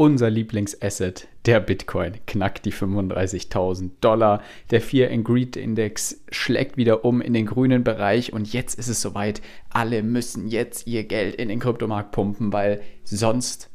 unser Lieblingsasset, der Bitcoin, knackt die 35.000 Dollar. Der Fear and Greed Index schlägt wieder um in den grünen Bereich und jetzt ist es soweit. Alle müssen jetzt ihr Geld in den Kryptomarkt pumpen, weil sonst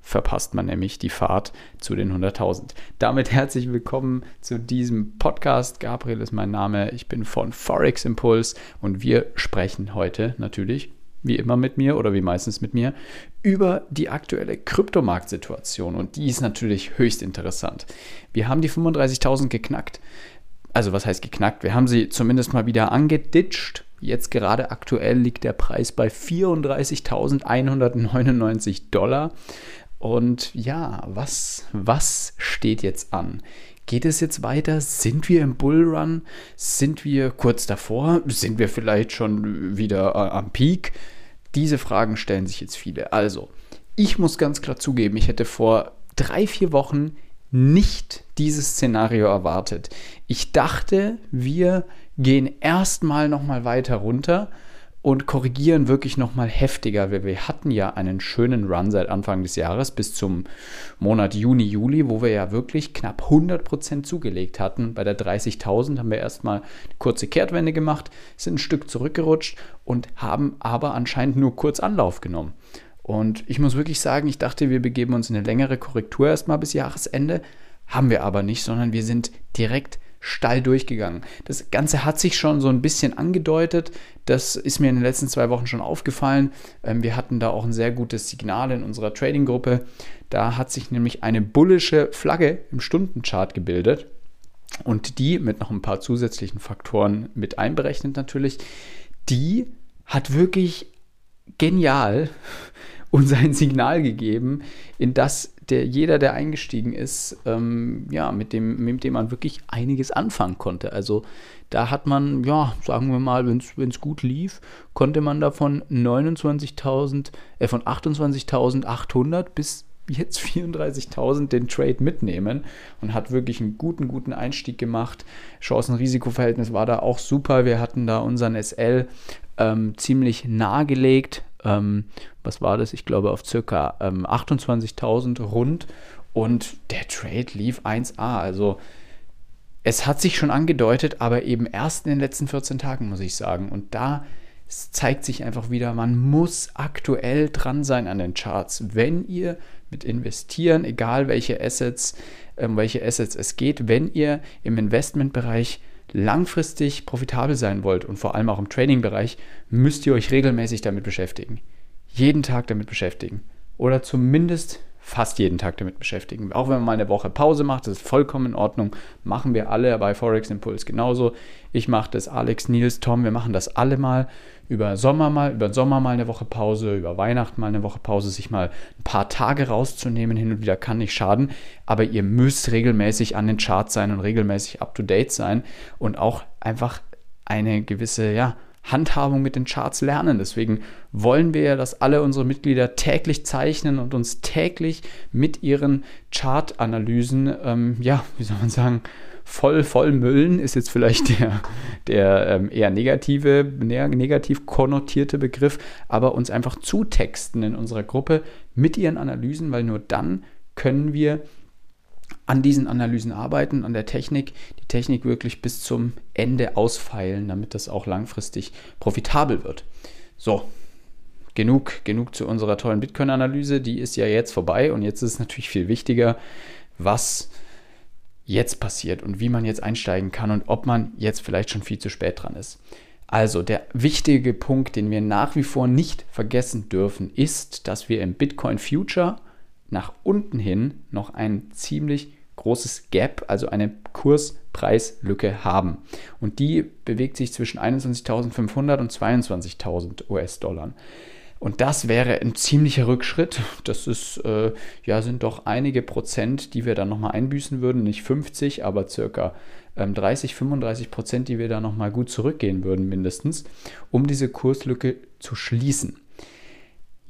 verpasst man nämlich die Fahrt zu den 100.000. Damit herzlich willkommen zu diesem Podcast. Gabriel ist mein Name. Ich bin von Forex Impulse und wir sprechen heute natürlich wie immer mit mir oder wie meistens mit mir, über die aktuelle Kryptomarktsituation. Und die ist natürlich höchst interessant. Wir haben die 35.000 geknackt. Also was heißt geknackt? Wir haben sie zumindest mal wieder angeditscht. Jetzt gerade aktuell liegt der Preis bei 34.199 Dollar. Und ja, was, was steht jetzt an? Geht es jetzt weiter? Sind wir im Bullrun? Sind wir kurz davor? Sind wir vielleicht schon wieder äh, am Peak? Diese Fragen stellen sich jetzt viele. Also, ich muss ganz klar zugeben, ich hätte vor drei, vier Wochen nicht dieses Szenario erwartet. Ich dachte, wir gehen erstmal nochmal weiter runter und korrigieren wirklich nochmal heftiger, weil wir hatten ja einen schönen Run seit Anfang des Jahres bis zum Monat Juni, Juli, wo wir ja wirklich knapp 100% zugelegt hatten. Bei der 30.000 haben wir erstmal eine kurze Kehrtwende gemacht, sind ein Stück zurückgerutscht und haben aber anscheinend nur kurz Anlauf genommen. Und ich muss wirklich sagen, ich dachte, wir begeben uns in eine längere Korrektur erstmal bis Jahresende. Haben wir aber nicht, sondern wir sind direkt steil durchgegangen. Das Ganze hat sich schon so ein bisschen angedeutet. Das ist mir in den letzten zwei Wochen schon aufgefallen. Ähm, wir hatten da auch ein sehr gutes Signal in unserer Trading-Gruppe. Da hat sich nämlich eine bullische Flagge im Stundenchart gebildet. Und die mit noch ein paar zusätzlichen Faktoren mit einberechnet natürlich, die hat wirklich genial uns ein Signal gegeben, in das der, jeder, der eingestiegen ist, ähm, ja, mit dem, mit dem man wirklich einiges anfangen konnte. Also da hat man, ja, sagen wir mal, wenn es gut lief, konnte man da von 29.000, äh, von 28.800 bis jetzt 34.000 den Trade mitnehmen und hat wirklich einen guten, guten Einstieg gemacht. Chancen-Risiko-Verhältnis war da auch super. Wir hatten da unseren SL ähm, ziemlich nahegelegt ähm, was war das? Ich glaube auf circa ähm, 28.000 rund und der Trade lief 1A. Also es hat sich schon angedeutet, aber eben erst in den letzten 14 Tagen, muss ich sagen. Und da zeigt sich einfach wieder, man muss aktuell dran sein an den Charts. Wenn ihr mit investieren, egal welche Assets, ähm, welche Assets es geht, wenn ihr im Investmentbereich langfristig profitabel sein wollt und vor allem auch im Trading-Bereich, müsst ihr euch regelmäßig damit beschäftigen. Jeden Tag damit beschäftigen. Oder zumindest fast jeden Tag damit beschäftigen. Auch wenn man mal eine Woche Pause macht, das ist vollkommen in Ordnung. Machen wir alle bei Forex Impulse genauso. Ich mache das, Alex, Nils, Tom, wir machen das alle mal über Sommer mal, über Sommer mal eine Woche Pause, über Weihnachten mal eine Woche Pause, sich mal ein paar Tage rauszunehmen, hin und wieder kann nicht schaden. Aber ihr müsst regelmäßig an den Charts sein und regelmäßig up to date sein und auch einfach eine gewisse, ja, Handhabung mit den Charts lernen. Deswegen wollen wir ja, dass alle unsere Mitglieder täglich zeichnen und uns täglich mit ihren Chartanalysen, ähm, ja, wie soll man sagen, voll, voll müllen, ist jetzt vielleicht der, der ähm, eher negative, negativ konnotierte Begriff, aber uns einfach zutexten in unserer Gruppe mit ihren Analysen, weil nur dann können wir an diesen Analysen arbeiten, an der Technik, die Technik wirklich bis zum Ende ausfeilen, damit das auch langfristig profitabel wird. So, genug, genug zu unserer tollen Bitcoin-Analyse. Die ist ja jetzt vorbei und jetzt ist es natürlich viel wichtiger, was jetzt passiert und wie man jetzt einsteigen kann und ob man jetzt vielleicht schon viel zu spät dran ist. Also der wichtige Punkt, den wir nach wie vor nicht vergessen dürfen, ist, dass wir im Bitcoin Future nach unten hin noch ein ziemlich großes Gap, also eine Kurspreislücke haben. Und die bewegt sich zwischen 21.500 und 22.000 US-Dollar. Und das wäre ein ziemlicher Rückschritt. Das ist, äh, ja, sind doch einige Prozent, die wir dann nochmal einbüßen würden. Nicht 50, aber circa ähm, 30, 35 Prozent, die wir da nochmal gut zurückgehen würden, mindestens, um diese Kurslücke zu schließen.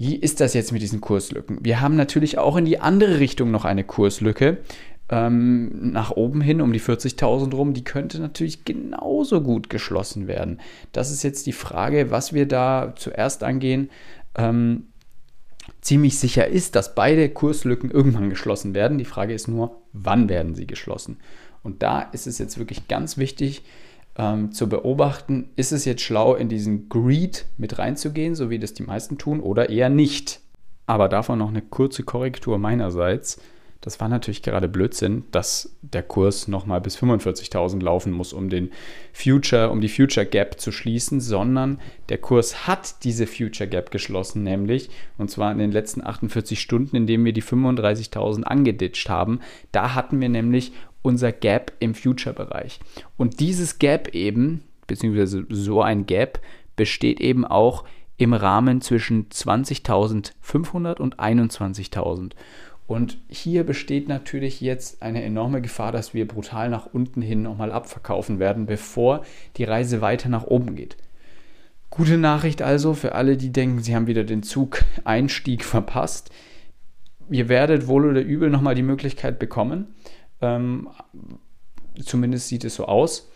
Wie ist das jetzt mit diesen Kurslücken? Wir haben natürlich auch in die andere Richtung noch eine Kurslücke ähm, nach oben hin um die 40.000 rum. Die könnte natürlich genauso gut geschlossen werden. Das ist jetzt die Frage, was wir da zuerst angehen. Ähm, ziemlich sicher ist, dass beide Kurslücken irgendwann geschlossen werden. Die Frage ist nur, wann werden sie geschlossen? Und da ist es jetzt wirklich ganz wichtig ähm, zu beobachten, ist es jetzt schlau, in diesen Greed mit reinzugehen, so wie das die meisten tun, oder eher nicht. Aber davon noch eine kurze Korrektur meinerseits. Das war natürlich gerade Blödsinn, dass der Kurs nochmal bis 45.000 laufen muss, um den Future, um die Future Gap zu schließen, sondern der Kurs hat diese Future Gap geschlossen, nämlich, und zwar in den letzten 48 Stunden, in denen wir die 35.000 angeditscht haben. Da hatten wir nämlich unser Gap im Future-Bereich. Und dieses Gap eben, beziehungsweise so ein Gap, besteht eben auch im Rahmen zwischen 20.500 und 21.000. Und hier besteht natürlich jetzt eine enorme Gefahr, dass wir brutal nach unten hin nochmal abverkaufen werden, bevor die Reise weiter nach oben geht. Gute Nachricht also für alle, die denken, sie haben wieder den Zug-Einstieg verpasst. Ihr werdet wohl oder übel nochmal die Möglichkeit bekommen. Ähm, zumindest sieht es so aus.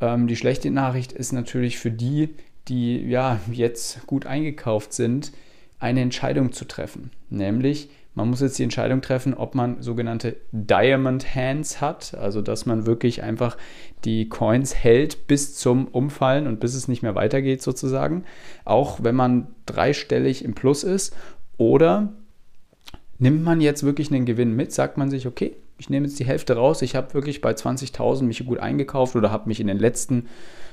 Ähm, die schlechte Nachricht ist natürlich für die, die ja jetzt gut eingekauft sind, eine Entscheidung zu treffen. Nämlich, man muss jetzt die Entscheidung treffen, ob man sogenannte Diamond Hands hat, also dass man wirklich einfach die Coins hält bis zum Umfallen und bis es nicht mehr weitergeht sozusagen, auch wenn man dreistellig im Plus ist. Oder nimmt man jetzt wirklich einen Gewinn mit, sagt man sich, okay, ich nehme jetzt die Hälfte raus, ich habe wirklich bei 20.000 mich gut eingekauft oder habe mich in den letzten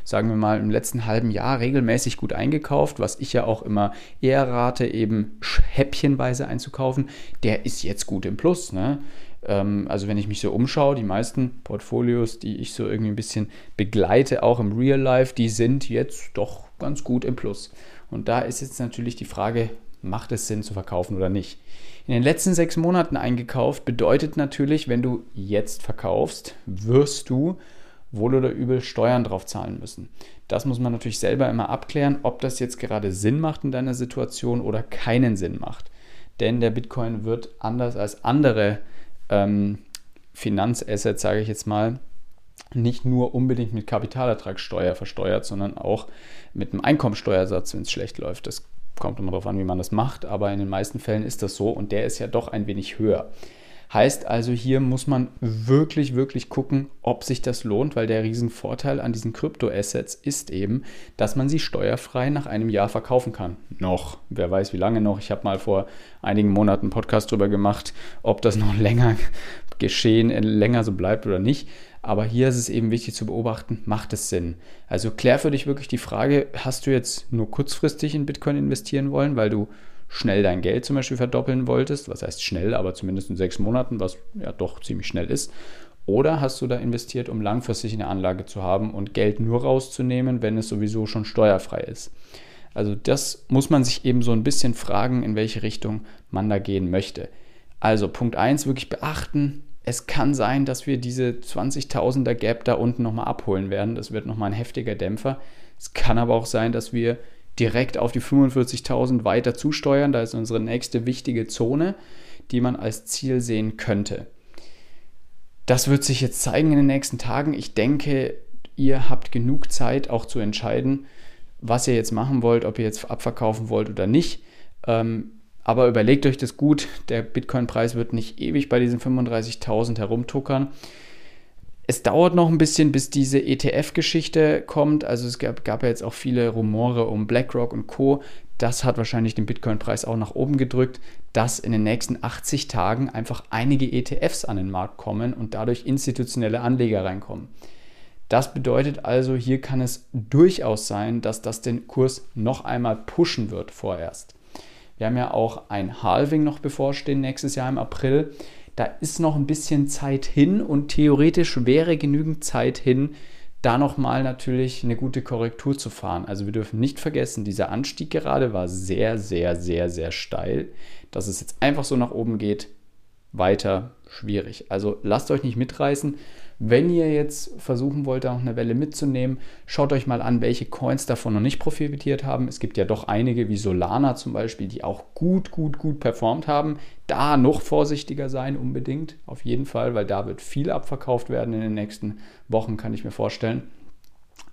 sagen wir mal, im letzten halben Jahr regelmäßig gut eingekauft, was ich ja auch immer eher rate, eben häppchenweise einzukaufen, der ist jetzt gut im Plus. Ne? Ähm, also wenn ich mich so umschaue, die meisten Portfolios, die ich so irgendwie ein bisschen begleite, auch im Real Life, die sind jetzt doch ganz gut im Plus. Und da ist jetzt natürlich die Frage, macht es Sinn zu verkaufen oder nicht? In den letzten sechs Monaten eingekauft bedeutet natürlich, wenn du jetzt verkaufst, wirst du wohl oder übel Steuern drauf zahlen müssen. Das muss man natürlich selber immer abklären, ob das jetzt gerade Sinn macht in deiner Situation oder keinen Sinn macht. Denn der Bitcoin wird anders als andere ähm, Finanzassets, sage ich jetzt mal, nicht nur unbedingt mit Kapitalertragssteuer versteuert, sondern auch mit einem Einkommensteuersatz, wenn es schlecht läuft. Das kommt immer darauf an, wie man das macht, aber in den meisten Fällen ist das so und der ist ja doch ein wenig höher. Heißt also, hier muss man wirklich, wirklich gucken, ob sich das lohnt, weil der Riesenvorteil an diesen Kryptoassets ist eben, dass man sie steuerfrei nach einem Jahr verkaufen kann. Noch, wer weiß wie lange noch. Ich habe mal vor einigen Monaten einen Podcast darüber gemacht, ob das noch länger geschehen, äh, länger so bleibt oder nicht. Aber hier ist es eben wichtig zu beobachten, macht es Sinn? Also klär für dich wirklich die Frage, hast du jetzt nur kurzfristig in Bitcoin investieren wollen, weil du schnell dein Geld zum Beispiel verdoppeln wolltest, was heißt schnell, aber zumindest in sechs Monaten, was ja doch ziemlich schnell ist. Oder hast du da investiert, um langfristig eine Anlage zu haben und Geld nur rauszunehmen, wenn es sowieso schon steuerfrei ist? Also das muss man sich eben so ein bisschen fragen, in welche Richtung man da gehen möchte. Also Punkt 1 wirklich beachten, es kann sein, dass wir diese 20.000er Gap da unten nochmal abholen werden. Das wird nochmal ein heftiger Dämpfer. Es kann aber auch sein, dass wir direkt auf die 45.000 weiter zusteuern. Da ist unsere nächste wichtige Zone, die man als Ziel sehen könnte. Das wird sich jetzt zeigen in den nächsten Tagen. Ich denke, ihr habt genug Zeit auch zu entscheiden, was ihr jetzt machen wollt, ob ihr jetzt abverkaufen wollt oder nicht. Ähm, aber überlegt euch das gut. Der Bitcoin-Preis wird nicht ewig bei diesen 35.000 herumtuckern. Es dauert noch ein bisschen, bis diese ETF-Geschichte kommt. Also es gab, gab ja jetzt auch viele Rumore um BlackRock und Co. Das hat wahrscheinlich den Bitcoin-Preis auch nach oben gedrückt, dass in den nächsten 80 Tagen einfach einige ETFs an den Markt kommen und dadurch institutionelle Anleger reinkommen. Das bedeutet also, hier kann es durchaus sein, dass das den Kurs noch einmal pushen wird vorerst. Wir haben ja auch ein Halving noch bevorstehen nächstes Jahr im April. Da ist noch ein bisschen Zeit hin und theoretisch wäre genügend Zeit hin, da nochmal natürlich eine gute Korrektur zu fahren. Also wir dürfen nicht vergessen, dieser Anstieg gerade war sehr, sehr, sehr, sehr steil. Dass es jetzt einfach so nach oben geht, weiter schwierig. Also lasst euch nicht mitreißen. Wenn ihr jetzt versuchen wollt, da noch eine Welle mitzunehmen, schaut euch mal an, welche Coins davon noch nicht profitiert haben. Es gibt ja doch einige wie Solana zum Beispiel, die auch gut, gut, gut performt haben. Da noch vorsichtiger sein unbedingt, auf jeden Fall, weil da wird viel abverkauft werden in den nächsten Wochen, kann ich mir vorstellen.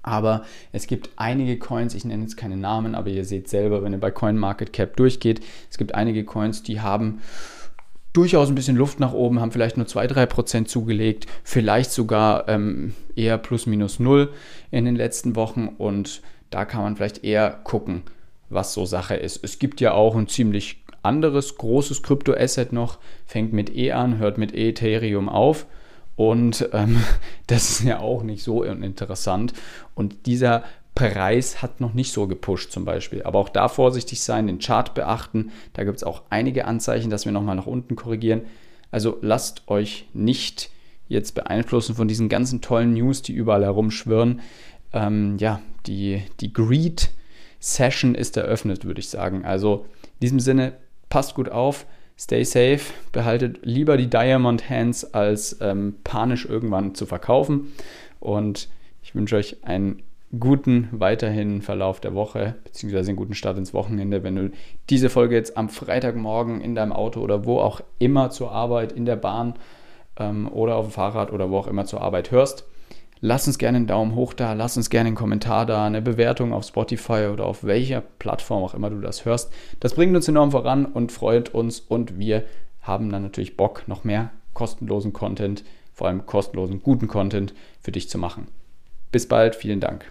Aber es gibt einige Coins, ich nenne jetzt keine Namen, aber ihr seht selber, wenn ihr bei CoinMarketCap durchgeht, es gibt einige Coins, die haben durchaus ein bisschen Luft nach oben, haben vielleicht nur 2-3% zugelegt, vielleicht sogar ähm, eher plus minus null in den letzten Wochen und da kann man vielleicht eher gucken, was so Sache ist. Es gibt ja auch ein ziemlich anderes großes Kryptoasset noch, fängt mit E an, hört mit Ethereum auf und ähm, das ist ja auch nicht so uninteressant. Und dieser Preis hat noch nicht so gepusht zum Beispiel. Aber auch da vorsichtig sein, den Chart beachten. Da gibt es auch einige Anzeichen, dass wir nochmal nach unten korrigieren. Also lasst euch nicht jetzt beeinflussen von diesen ganzen tollen News, die überall herumschwirren. Ähm, ja, die, die Greed-Session ist eröffnet, würde ich sagen. Also in diesem Sinne, passt gut auf, stay safe, behaltet lieber die Diamond Hands, als ähm, panisch irgendwann zu verkaufen. Und ich wünsche euch einen guten weiterhin Verlauf der Woche, beziehungsweise einen guten Start ins Wochenende. Wenn du diese Folge jetzt am Freitagmorgen in deinem Auto oder wo auch immer zur Arbeit, in der Bahn ähm, oder auf dem Fahrrad oder wo auch immer zur Arbeit hörst, lass uns gerne einen Daumen hoch da, lass uns gerne einen Kommentar da, eine Bewertung auf Spotify oder auf welcher Plattform auch immer du das hörst. Das bringt uns enorm voran und freut uns und wir haben dann natürlich Bock, noch mehr kostenlosen Content, vor allem kostenlosen guten Content für dich zu machen. Bis bald, vielen Dank.